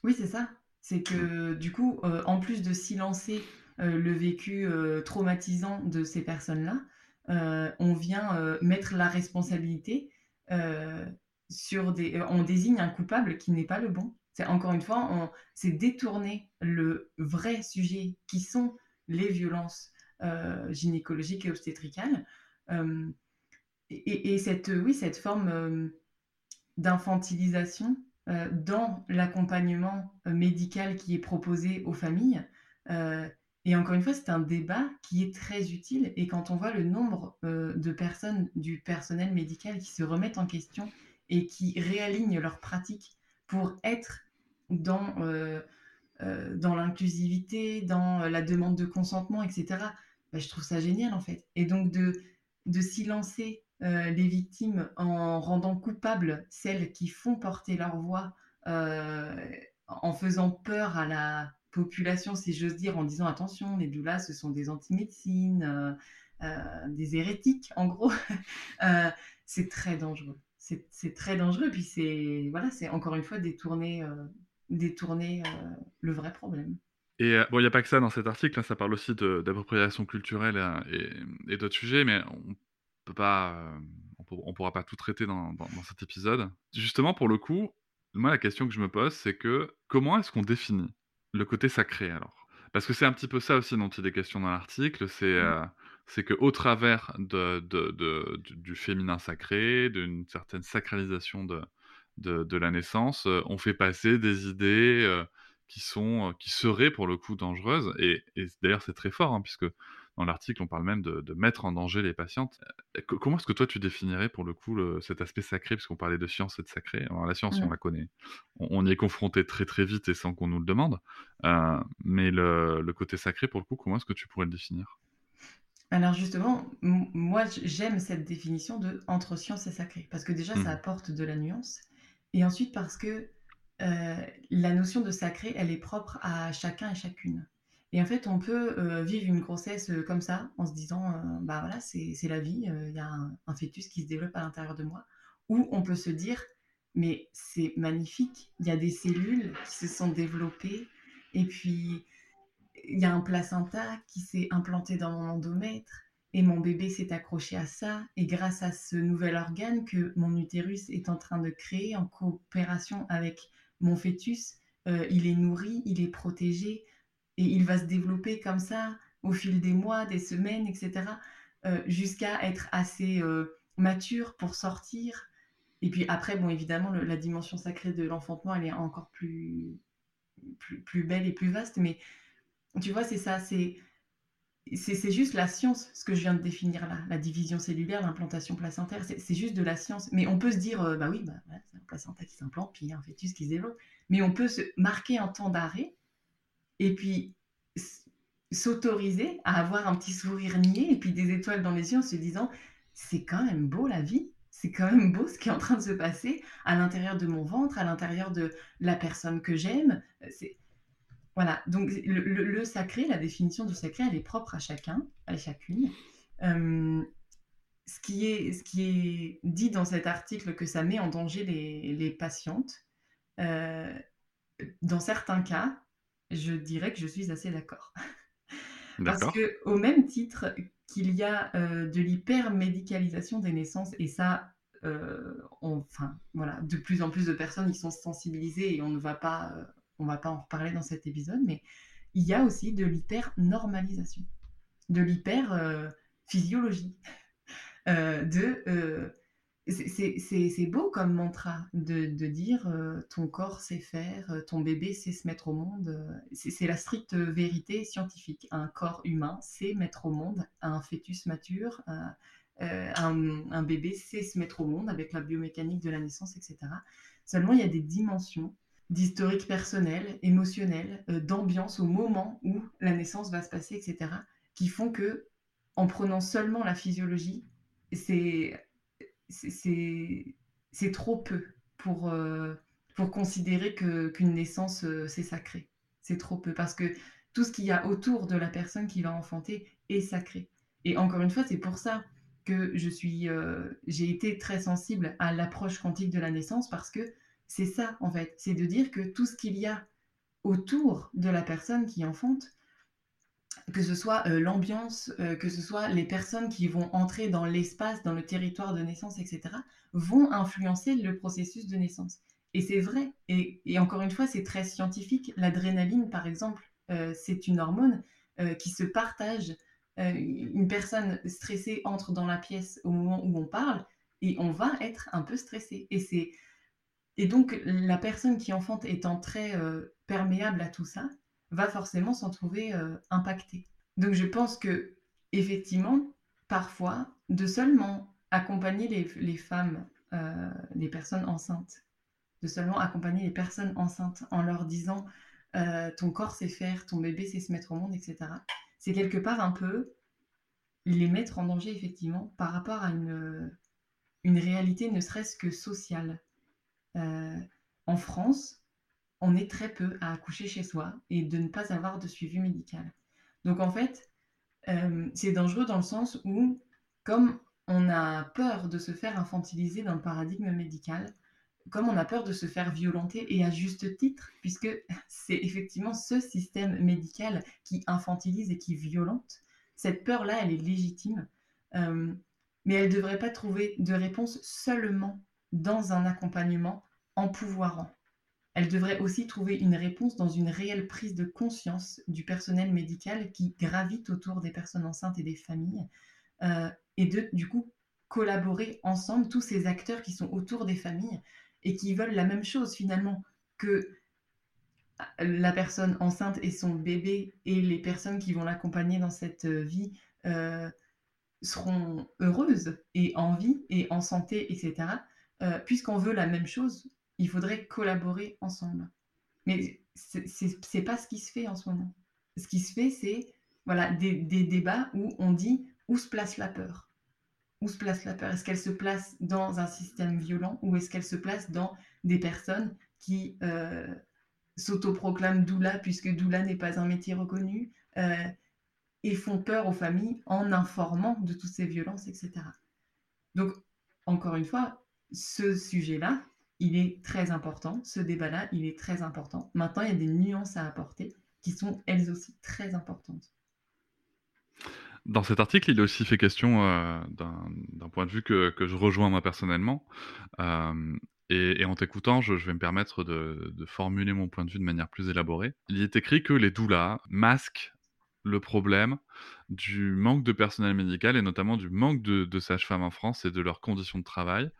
Oui, c'est ça. C'est que du coup, euh, en plus de silencer le vécu traumatisant de ces personnes-là, on vient mettre la responsabilité sur des... on désigne un coupable qui n'est pas le bon. Encore une fois, c'est détourner le vrai sujet qui sont les violences gynécologiques et obstétricales et, cette, oui, cette forme euh, d'infantilisation euh, dans l'accompagnement euh, médical qui est proposé aux familles. et encore une fois, c'est un débat qui est très utile. Et quand on voit le nombre de personnes du personnel médical qui se remettent en question et qui réalignent leurs pratiques pour être dans, dans l'inclusivité, dans la demande de consentement, etc., bah, je trouve ça génial en fait. Et donc de, de silencer euh, les victimes en rendant coupables celles qui font porter leur voix, euh, en faisant peur à la population, si j'ose dire, en disant attention, les doulas, ce sont des anti-médecines, euh, des hérétiques, en gros. *laughs* c'est très dangereux. C'est très dangereux. Puis c'est voilà, c'est encore une fois détourner, détourner le vrai problème. Et bon, il n'y a pas que ça dans cet article, hein, ça parle aussi d'appropriation culturelle et, et d'autres sujets, mais on peut pas, euh, on, pourra pas tout traiter dans, cet épisode. Justement, pour le coup, moi, la question que je me pose, c'est que comment est-ce qu'on définit le côté sacré alors? Parce que c'est un petit peu ça aussi dont il est question dans l'article, c'est mmh. c'est qu'au travers de, de, du féminin sacré, d'une certaine sacralisation de, de, la naissance, on fait passer des idées qui, sont, qui seraient pour le coup dangereuses. Et, d'ailleurs, c'est très fort, hein, puisque dans l'article, on parle même de, mettre en danger les patientes. comment est-ce que toi, tu définirais pour le coup cet aspect sacré, puisqu'on parlait de science et de sacré Alors, la science, on la connaît. On, y est confronté très très vite et sans qu'on nous le demande. mais le, le, côté sacré, pour le coup, comment est-ce que tu pourrais le définir? Alors justement, moi j'aime cette définition de entre science et sacré, parce que déjà ça mmh. apporte de la nuance, et ensuite parce que euh, la notion de sacré, elle est propre à chacun et chacune. Et en fait, on peut euh, vivre une grossesse euh, comme ça, en se disant, bah voilà, c'est la vie, il y a un, fœtus qui se développe à l'intérieur de moi. Ou on peut se dire, mais c'est magnifique, il y a des cellules qui se sont développées, et puis il y a un placenta qui s'est implanté dans mon endomètre, et mon bébé s'est accroché à ça, et grâce à ce nouvel organe que mon utérus est en train de créer en coopération avec mon fœtus, euh, il est nourri, il est protégé, et il va se développer comme ça au fil des mois, des semaines, etc., euh, jusqu'à être assez euh, mature pour sortir. Et puis après, bon, évidemment, la dimension sacrée de l'enfantement, elle est encore plus, plus, plus belle et plus vaste, mais tu vois, c'est ça, c'est c'est juste la science, ce que je viens de définir là, la division cellulaire, l'implantation placentaire, c'est juste de la science. Mais on peut se dire, euh, bah oui, bah, c'est un placenta qui s'implante, puis un fœtus qui se développe. Mais on peut se marquer un temps d'arrêt et puis s'autoriser à avoir un petit sourire niais et puis des étoiles dans les yeux en se disant, c'est quand même beau la vie, c'est quand même beau ce qui est en train de se passer à l'intérieur de mon ventre, à l'intérieur de la personne que j'aime. Voilà, donc le, sacré, la définition du sacré, elle est propre à chacun, à chacune. Euh, ce, qui est, ce qui est dit dans cet article que ça met en danger les, patientes, euh, dans certains cas, je dirais que je suis assez d'accord. *laughs* Parce que au même titre qu'il y a euh, de l'hypermédicalisation des naissances, et ça, enfin, voilà, de plus en plus de personnes y sont sensibilisées et on ne va pas on va pas en reparler dans cet épisode, mais il y a aussi de l'hyper-normalisation, de l'hyper-physiologie, *laughs* euh, de... Euh, c'est beau comme mantra de, dire euh, ton corps sait faire, ton bébé sait se mettre au monde. C'est la stricte vérité scientifique. Un corps humain sait mettre au monde un fœtus mature, un, bébé sait se mettre au monde avec la biomécanique de la naissance, etc. Seulement, il y a des dimensions d'historique personnel, émotionnel, euh, d'ambiance au moment où la naissance va se passer, etc., qui font que, en prenant seulement la physiologie, c'est trop peu pour, euh, pour considérer qu'une naissance, euh, c'est sacré. C'est trop peu, parce que tout ce qu'il y a autour de la personne qui va enfanter est sacré. Et encore une fois, c'est pour ça que je suis, j'ai été très sensible à l'approche quantique de la naissance, parce que c'est ça, en fait. C'est de dire que tout ce qu'il y a autour de la personne qui enfante, que ce soit euh, l'ambiance, euh, que ce soit les personnes qui vont entrer dans l'espace, dans le territoire de naissance, etc., vont influencer le processus de naissance. Et c'est vrai. Et, encore une fois, c'est très scientifique. L'adrénaline, par exemple, euh, c'est une hormone qui se partage. une personne stressée entre dans la pièce au moment où on parle et on va être un peu stressé. Et c'est et donc, la personne qui enfante étant très euh, perméable à tout ça, va forcément s'en trouver euh, impactée. Donc, je pense que, effectivement, parfois, de seulement accompagner les, femmes, euh, les personnes enceintes, de seulement accompagner les personnes enceintes en leur disant ton corps sait faire, ton bébé sait se mettre au monde, etc. C'est quelque part un peu les mettre en danger, effectivement, par rapport à une réalité ne serait-ce que sociale. Euh, en France, on est très peu à accoucher chez soi et de ne pas avoir de suivi médical. Donc en fait, euh, c'est dangereux dans le sens où, comme on a peur de se faire infantiliser dans le paradigme médical, comme on a peur de se faire violenter, et à juste titre, puisque *laughs* c'est effectivement ce système médical qui infantilise et qui violente, cette peur-là, elle est légitime, euh, mais elle ne devrait pas trouver de réponse seulement dans un accompagnement empouvoirant. elle devrait aussi trouver une réponse dans une réelle prise de conscience du personnel médical qui gravite autour des personnes enceintes et des familles, euh, et de, du coup, collaborer ensemble, tous ces acteurs qui sont autour des familles et qui veulent la même chose finalement, que la personne enceinte et son bébé et les personnes qui vont l'accompagner dans cette vie euh, seront heureuses et en vie et en santé, etc. Euh, puisqu'on veut la même chose, il faudrait collaborer ensemble. Mais c'est pas ce qui se fait en ce moment. Ce qui se fait, c'est voilà, des, débats où on dit où se place la peur? Où se place la peur? Est-ce qu'elle se place dans un système violent ou est-ce qu'elle se place dans des personnes qui euh, s'autoproclament doula puisque doula n'est pas un métier reconnu euh, et font peur aux familles en informant de toutes ces violences, etc. Donc, encore une fois, ce sujet-là, il est très important. Ce débat-là, il est très important. Maintenant, il y a des nuances à apporter qui sont elles aussi très importantes. Dans cet article, il est aussi fait question euh, d'un point de vue que, je rejoins moi personnellement. Euh, et, en t'écoutant, je, vais me permettre de, formuler mon point de vue de manière plus élaborée. Il est écrit que les doulas masquent le problème du manque de personnel médical et notamment du manque de, sages-femmes en France et de leurs conditions de travail.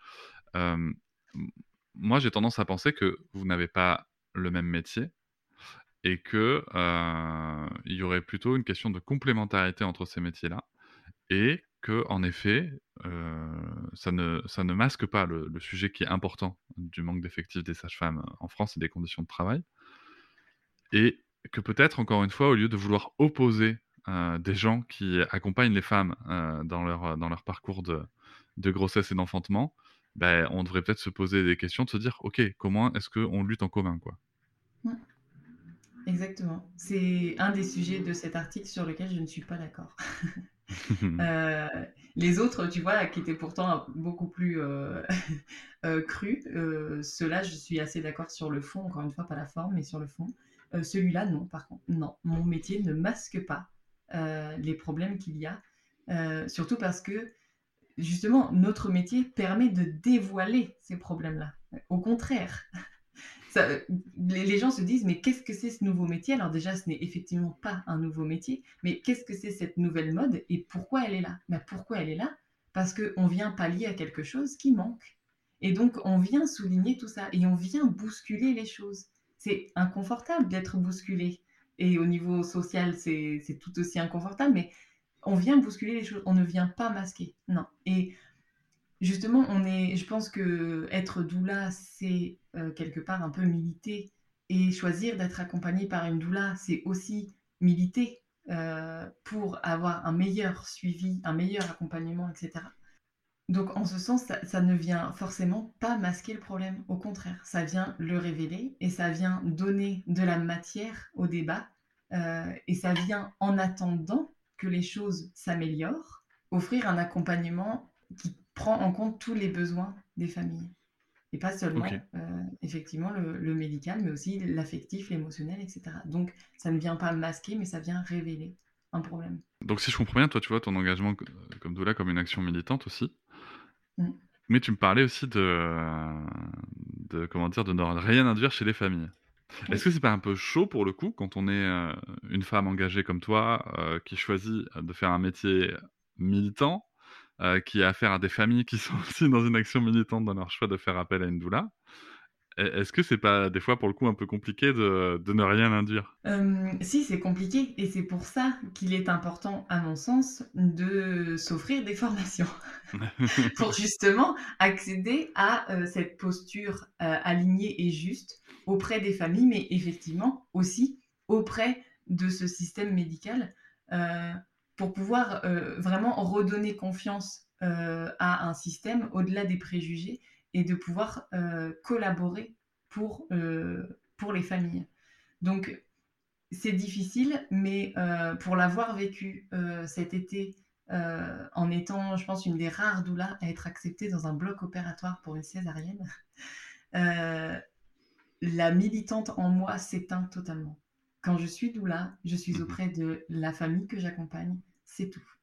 Euh, moi, j'ai tendance à penser que vous n'avez pas le même métier et que euh, il y aurait plutôt une question de complémentarité entre ces métiers-là et que, en effet, euh, ça, ne, ça ne masque pas le, sujet qui est important du manque d'effectifs des sages-femmes en France et des conditions de travail et que peut-être, encore une fois, au lieu de vouloir opposer euh, des gens qui accompagnent les femmes dans, leur, dans leur parcours de, de grossesse et d'enfantement, ben, on devrait peut-être se poser des questions, de se dire, OK, comment est-ce qu'on lutte en commun quoi? Exactement. C'est un des sujets de cet article sur lequel je ne suis pas d'accord. *laughs* *laughs* Euh, les autres, tu vois, qui étaient pourtant beaucoup plus euh, *laughs* euh, crus, ceux-là, je suis assez d'accord sur le fond, encore une fois, pas la forme, mais sur le fond. Celui-là, non, par contre, non. Mon métier ne masque pas les problèmes qu'il y a, surtout parce que justement, notre métier permet de dévoiler ces problèmes-là. Au contraire, *laughs* les, gens se disent, mais qu'est-ce que c'est ce nouveau métier? Alors déjà, ce n'est effectivement pas un nouveau métier, mais qu'est-ce que c'est cette nouvelle mode et pourquoi elle est là? Ben, Pourquoi elle est là? Parce qu'on vient pallier à quelque chose qui manque. Et donc, on vient souligner tout ça et on vient bousculer les choses. C'est inconfortable d'être bousculé. Et au niveau social, c'est tout aussi inconfortable, mais on vient bousculer les choses, on ne vient pas masquer. Non. Et justement, on est, je pense que être doula, c'est euh, quelque part un peu militer. Et choisir d'être accompagné par une doula, c'est aussi militer euh, pour avoir un meilleur suivi, un meilleur accompagnement, etc. Donc en ce sens, ça, ne vient forcément pas masquer le problème. Au contraire, ça vient le révéler et ça vient donner de la matière au débat. Euh, et ça vient en attendant que les choses s'améliorent, offrir un accompagnement qui prend en compte tous les besoins des familles. Et pas seulement, euh, effectivement, le, médical, mais aussi l'affectif, l'émotionnel, etc. Donc, ça ne vient pas masquer, mais ça vient révéler un problème. Donc, si je comprends bien, toi, tu vois ton engagement comme doula comme une action militante aussi. Mm. Mais tu me parlais aussi de, de, comment dire, de ne rien induire chez les familles. Est-ce que c'est pas un peu chaud pour le coup quand on est euh, une femme engagée comme toi euh, qui choisit de faire un métier militant, euh, qui a affaire à des familles qui *laughs* sont aussi dans une action militante dans leur choix de faire appel à une doula? Est-ce que c'est pas des fois pour le coup un peu compliqué de, ne rien induire? Si, c'est compliqué et c'est pour ça qu'il est important, à mon sens, de s'offrir des formations. *laughs* Pour justement accéder à cette posture alignée et juste auprès des familles, mais effectivement aussi auprès de ce système médical euh, pour pouvoir euh, vraiment redonner confiance euh, à un système au-delà des préjugés et de pouvoir collaborer pour, pour les familles. Donc, c'est difficile, mais pour l'avoir vécu cet été, en étant, je pense, une des rares doulas à être acceptée dans un bloc opératoire pour une césarienne, la militante en moi s'éteint totalement. Quand je suis doula, je suis mhm. auprès de la famille que j'accompagne, c'est tout.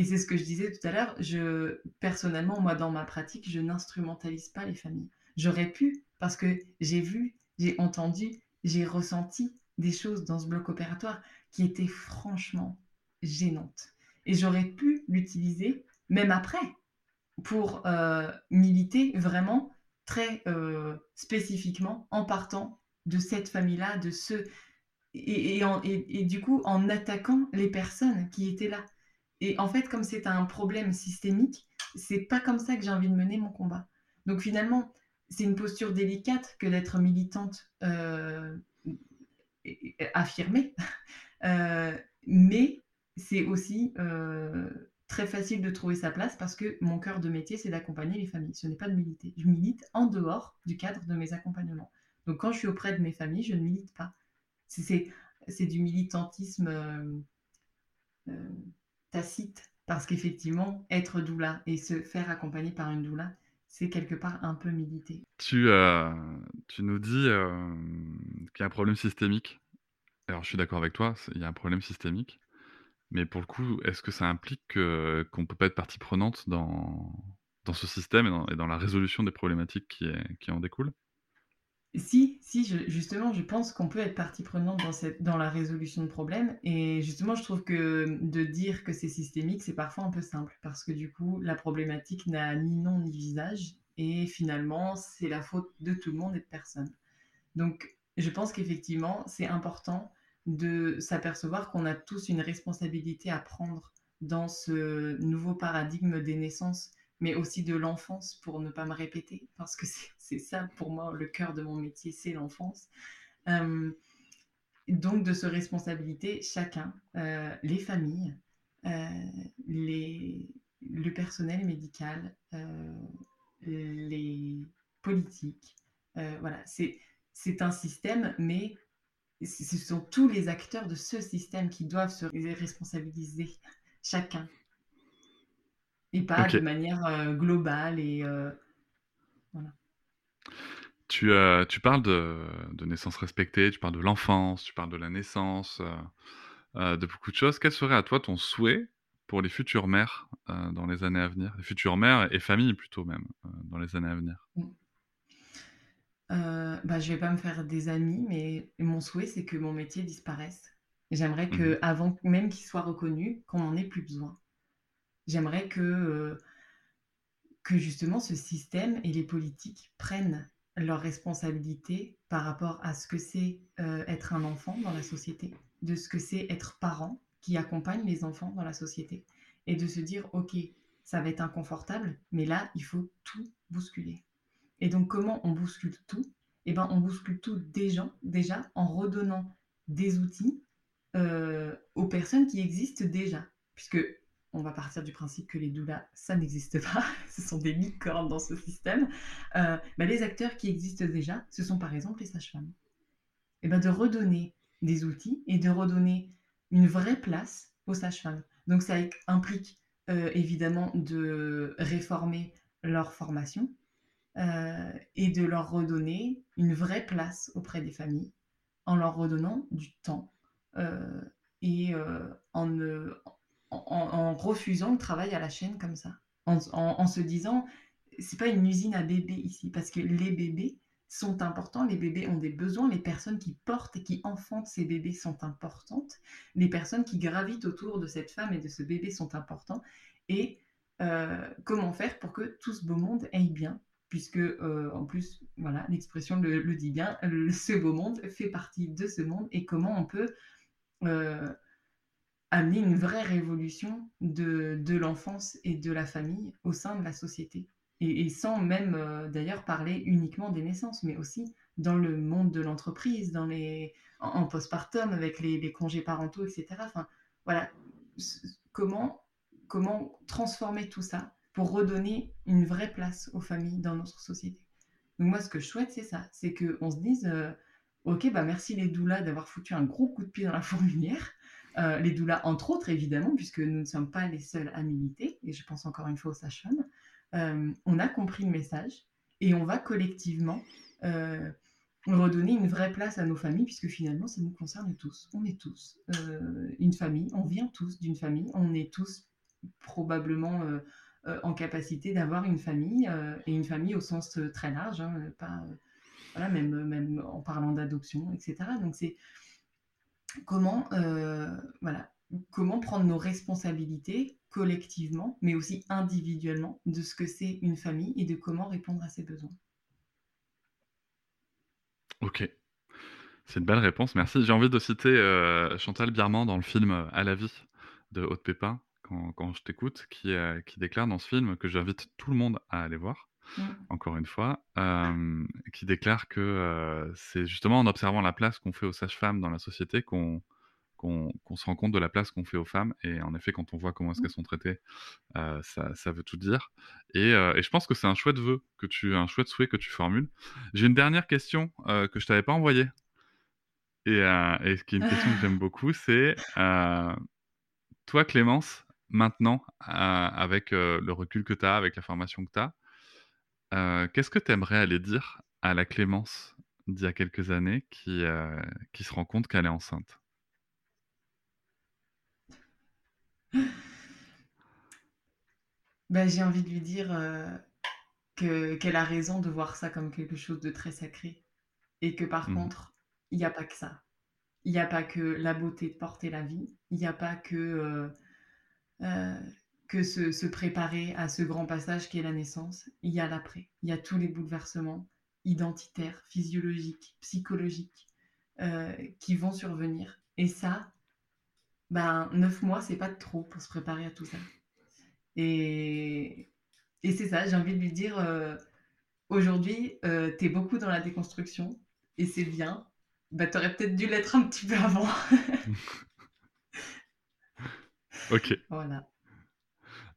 Et c'est ce que je disais tout à l'heure, je personnellement, moi dans ma pratique, je n'instrumentalise pas les familles. J'aurais pu parce que j'ai vu, j'ai entendu, j'ai ressenti des choses dans ce bloc opératoire qui étaient franchement gênantes. Et j'aurais pu l'utiliser, même après, pour euh, militer vraiment très euh, spécifiquement en partant de cette famille-là, de ce et, et, du coup en attaquant les personnes qui étaient là. Et en fait, comme c'est un problème systémique, c'est pas comme ça que j'ai envie de mener mon combat. Donc finalement, c'est une posture délicate que d'être militante euh, affirmée, *laughs* euh, mais c'est aussi euh, très facile de trouver sa place parce que mon cœur de métier, c'est d'accompagner les familles. Ce n'est pas de militer. Je milite en dehors du cadre de mes accompagnements. Donc quand je suis auprès de mes familles, je ne milite pas. C'est du militantisme tacite parce qu'effectivement, être doula et se faire accompagner par une doula, c'est quelque part un peu militer. Tu, euh, tu nous dis euh, qu'il y a un problème systémique. Alors, je suis d'accord avec toi, il y a un problème systémique. Mais pour le coup, est-ce que ça implique qu'on ne peut pas être partie prenante dans, ce système et dans, la résolution des problématiques qui en découlent? Si, si, justement, je pense qu'on peut être partie prenante dans, cette, dans la résolution de problèmes. Et justement, je trouve que de dire que c'est systémique, c'est parfois un peu simple. Parce que du coup, la problématique n'a ni nom ni visage. Et finalement, c'est la faute de tout le monde et de personne. Donc, je pense qu'effectivement, c'est important de s'apercevoir qu'on a tous une responsabilité à prendre dans ce nouveau paradigme des naissances mais aussi de l'enfance pour ne pas me répéter, parce que c'est ça pour moi le cœur de mon métier, c'est l'enfance. Euh, donc de se responsabiliser chacun, euh, les familles, euh, les, le personnel médical, les politiques. voilà, c'est un système, mais ce sont tous les acteurs de ce système qui doivent se responsabiliser, chacun et pas de manière euh, globale et euh, voilà. Tu, euh, tu parles de, de, naissance respectée, tu parles de l'enfance, tu parles de la naissance, de beaucoup de choses. Quel serait à toi ton souhait pour les futures mères dans les années à venir? Les futures mères et familles plutôt même dans les années à venir mmh. bah, Je vais pas me faire des amis, mais mon souhait c'est que mon métier disparaisse. J'aimerais mmh que avant même qu'il soit reconnu, qu'on n'en ait plus besoin. J'aimerais que, euh, que justement ce système et les politiques prennent leurs responsabilités par rapport à ce que c'est euh, être un enfant dans la société, de ce que c'est être parent qui accompagne les enfants dans la société, et de se dire, OK, ça va être inconfortable, mais là, il faut tout bousculer. Et donc, comment on bouscule tout? Eh bien, on bouscule tout déjà, déjà en redonnant des outils euh, aux personnes qui existent déjà. Puisque on va partir du principe que les doulas, ça n'existe pas, *laughs* ce sont des licornes dans ce système, euh, bah, les acteurs qui existent déjà, ce sont par exemple les sages-femmes. Et ben de redonner des outils et de redonner une vraie place aux sages-femmes. Donc ça implique euh, évidemment de réformer leur formation euh, et de leur redonner une vraie place auprès des familles en leur redonnant du temps et en, en, refusant le travail à la chaîne comme ça, en, se disant c'est pas une usine à bébés ici, parce que les bébés sont importants, les bébés ont des besoins, les personnes qui portent et qui enfantent ces bébés sont importantes, les personnes qui gravitent autour de cette femme et de ce bébé sont importants, et euh, comment faire pour que tout ce beau monde aille bien, puisque euh, en plus, voilà, l'expression le, dit bien, ce beau monde fait partie de ce monde, et comment on peut euh, amener une vraie révolution de, de l'enfance et de la famille au sein de la société. Et, sans même euh, d'ailleurs parler uniquement des naissances, mais aussi dans le monde de l'entreprise, dans les en, postpartum avec les, congés parentaux, etc. Enfin, voilà, comment comment transformer tout ça pour redonner une vraie place aux familles dans notre société. Donc moi, ce que je souhaite, c'est ça, c'est qu'on se dise, euh, ok, bah merci les doulas d'avoir foutu un gros coup de pied dans la *laughs* fourmilière. Euh, les doulas, entre autres, évidemment, puisque nous ne sommes pas les seuls à militer, et je pense encore une fois aux sages-femmes, euh, on a compris le message et on va collectivement euh, redonner une vraie place à nos familles, puisque finalement, ça nous concerne tous. On est tous une famille, on vient tous d'une famille, on est tous probablement en capacité d'avoir une famille, et une famille au sens très large, hein, pas voilà, même, même en parlant d'adoption, etc. Donc c'est comment, voilà, comment prendre nos responsabilités collectivement, mais aussi individuellement, de ce que c'est une famille et de comment répondre à ses besoins. Ok. C'est une belle réponse, merci. J'ai envie de citer euh, Chantal Bierman dans le film euh, À la vie de Haute Pépin, quand, je t'écoute, euh, qui déclare dans ce film que j'invite tout le monde à aller voir, mmh. encore une fois, qui déclare que c'est justement en observant la place qu'on fait aux sages-femmes dans la société qu'on qu'on se rend compte de la place qu'on fait aux femmes. Et en effet, quand on voit comment est-ce mmh. qu'elles sont traitées, euh, ça, ça, veut tout dire. Et, euh, et je pense que c'est un chouette vœu, que tu, un chouette souhait que tu formules. J'ai une dernière question euh, que je t'avais pas envoyée. Et, et, qui est une question que j'aime *laughs* beaucoup, c'est toi, Clémence, maintenant, avec le recul que tu as, avec la formation que tu as, qu'est-ce que tu aimerais aller dire à la Clémence d'il y a quelques années qui, qui se rend compte qu'elle est enceinte? Bah, j'ai envie de lui dire euh, que, qu'elle a raison de voir ça comme quelque chose de très sacré. Et que par mmh. contre, il n'y a pas que ça. Il n'y a pas que la beauté de porter la vie. Il n'y a pas que, euh, euh, que se, se, préparer à ce grand passage qui est la naissance. Il y a l'après. Il y a tous les bouleversements identitaires, physiologiques, psychologiques qui vont survenir. Et ça, ben, neuf mois, c'est pas trop pour se préparer à tout ça. Et, et c'est ça, j'ai envie de lui dire, euh, aujourd'hui, euh, tu es beaucoup dans la déconstruction, et c'est bien. Bah, tu aurais peut-être dû l'être un petit peu avant. *laughs* ok. Voilà.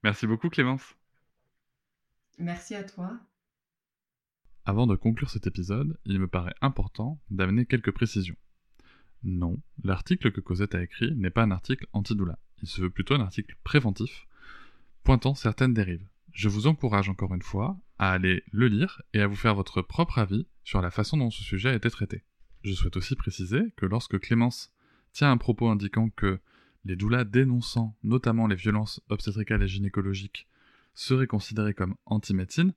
Merci beaucoup, Clémence. Merci à toi. Avant de conclure cet épisode, il me paraît important d'amener quelques précisions. Non, l'article que Cosette a écrit n'est pas un article anti-doula. Il se veut plutôt un article préventif, pointant certaines dérives. Je vous encourage encore une fois à aller le lire et à vous faire votre propre avis sur la façon dont ce sujet a été traité. Je souhaite aussi préciser que lorsque Clémence tient un propos indiquant que les doulas dénonçant notamment les violences obstétricales et gynécologiques seraient considérés comme anti-médecine,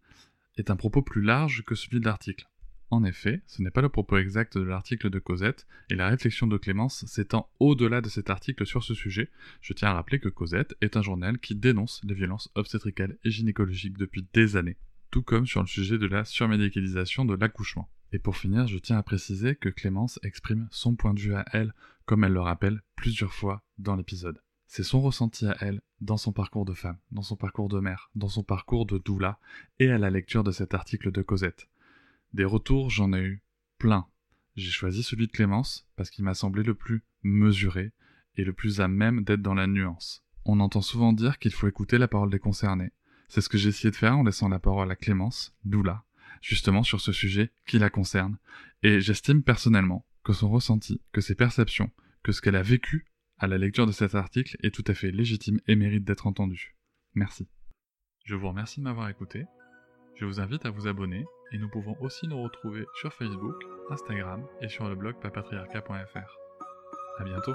est un propos plus large que celui de l'article. En effet, ce n'est pas le propos exact de l'article de Cosette, et la réflexion de Clémence s'étend au-delà de cet article sur ce sujet. Je tiens à rappeler que Cosette est un journal qui dénonce les violences obstétricales et gynécologiques depuis des années, tout comme sur le sujet de la surmédicalisation de l'accouchement. Et pour finir, je tiens à préciser que Clémence exprime son point de vue à elle, comme elle le rappelle plusieurs fois dans l'épisode. C'est son ressenti à elle, dans son parcours de femme, dans son parcours de mère, dans son parcours de doula, et à la lecture de cet article de Cosette. Des retours, j'en ai eu plein. J'ai choisi celui de Clémence parce qu'il m'a semblé le plus mesuré et le plus à même d'être dans la nuance. On entend souvent dire qu'il faut écouter la parole des concernés. C'est ce que j'ai essayé de faire en laissant la parole à Clémence, Doula, justement sur ce sujet qui la concerne. Et j'estime personnellement que son ressenti, que ses perceptions, que ce qu'elle a vécu à la lecture de cet article est tout à fait légitime et mérite d'être entendu. Merci. Je vous remercie de m'avoir écouté. Je vous invite à vous abonner et nous pouvons aussi nous retrouver sur Facebook, Instagram et sur le blog papatriarca.fr. A bientôt